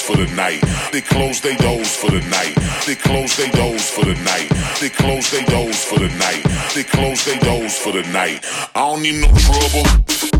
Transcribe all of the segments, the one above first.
for the night. They close their doors for the night. They close their doors for the night. They close their doors for the night. They close their doors for the night. I don't need no trouble.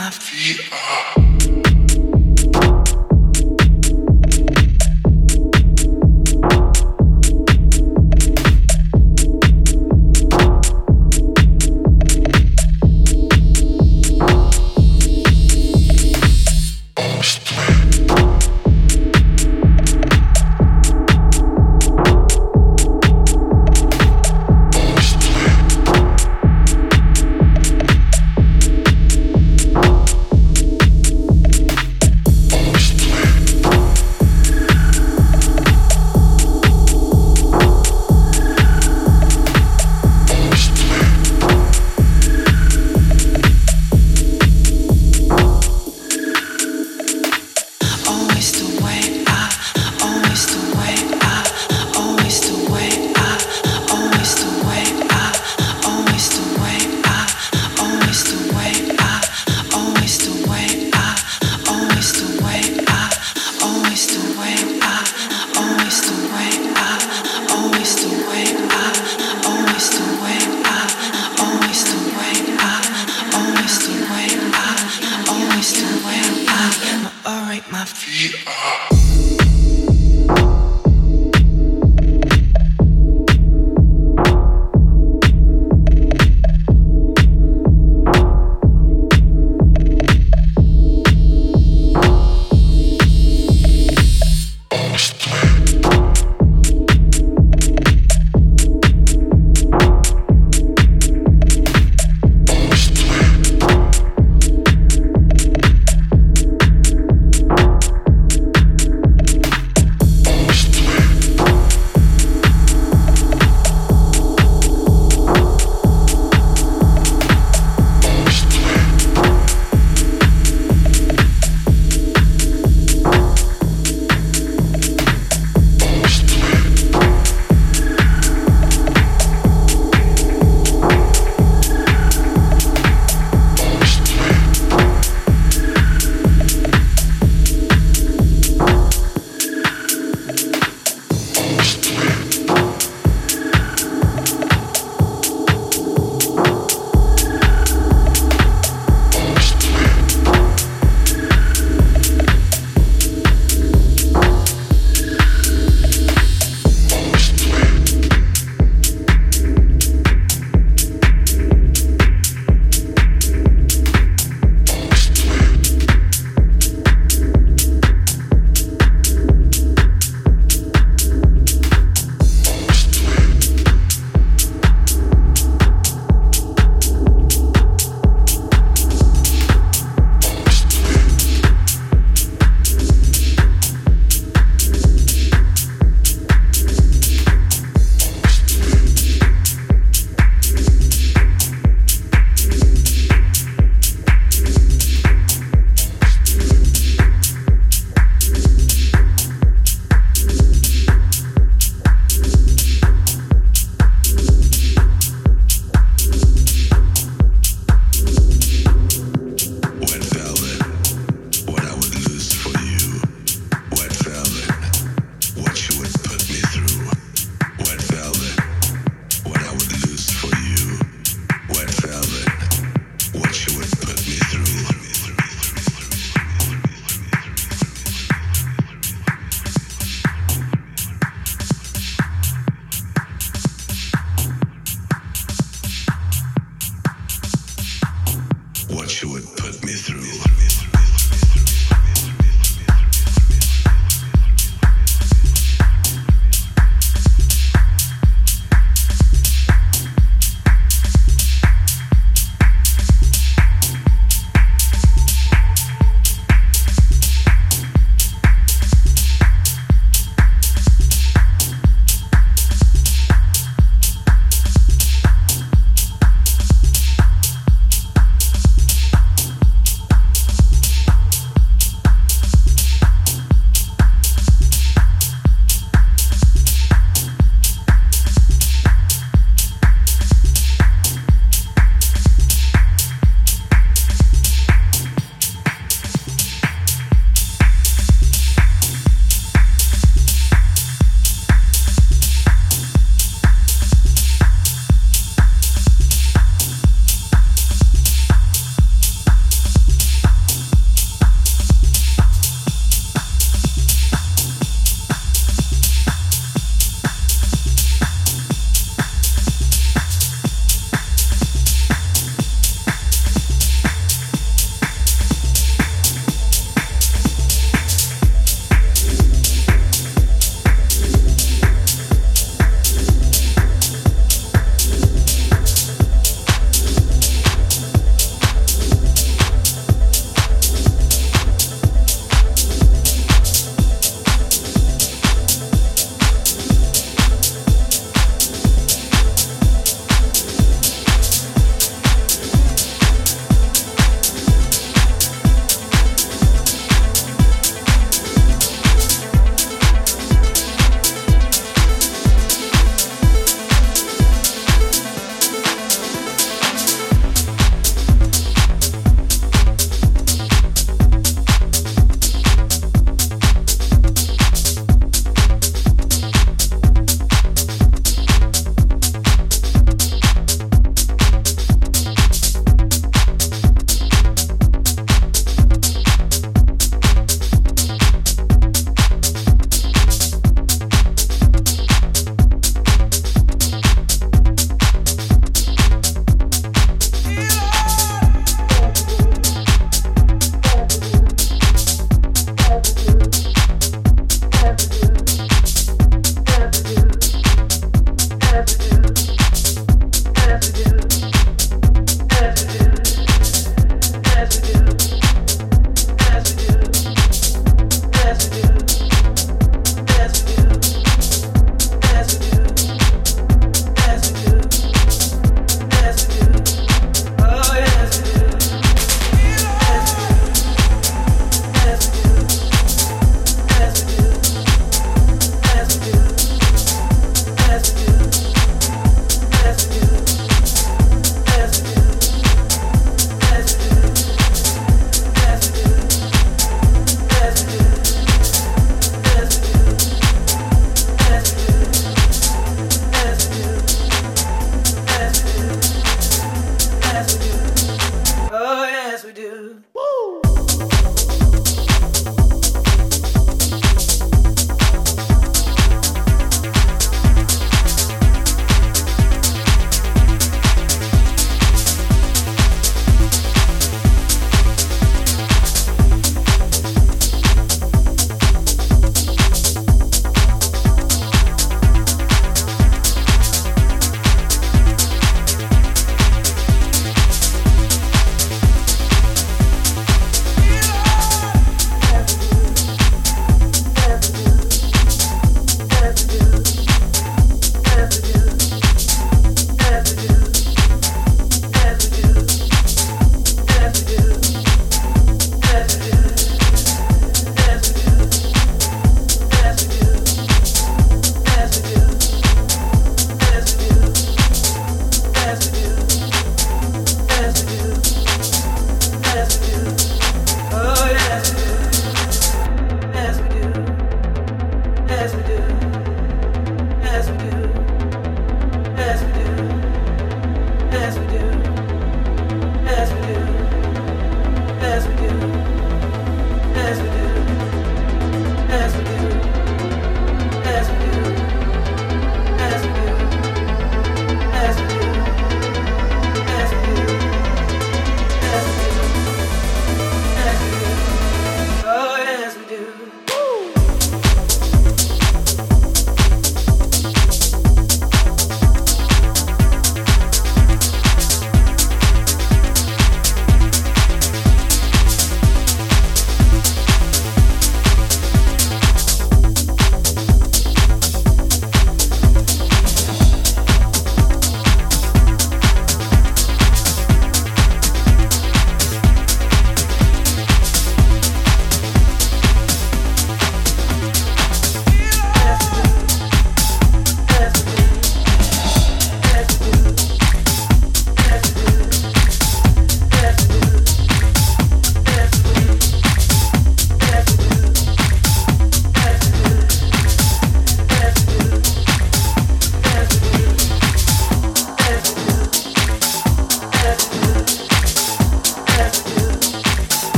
my feet up.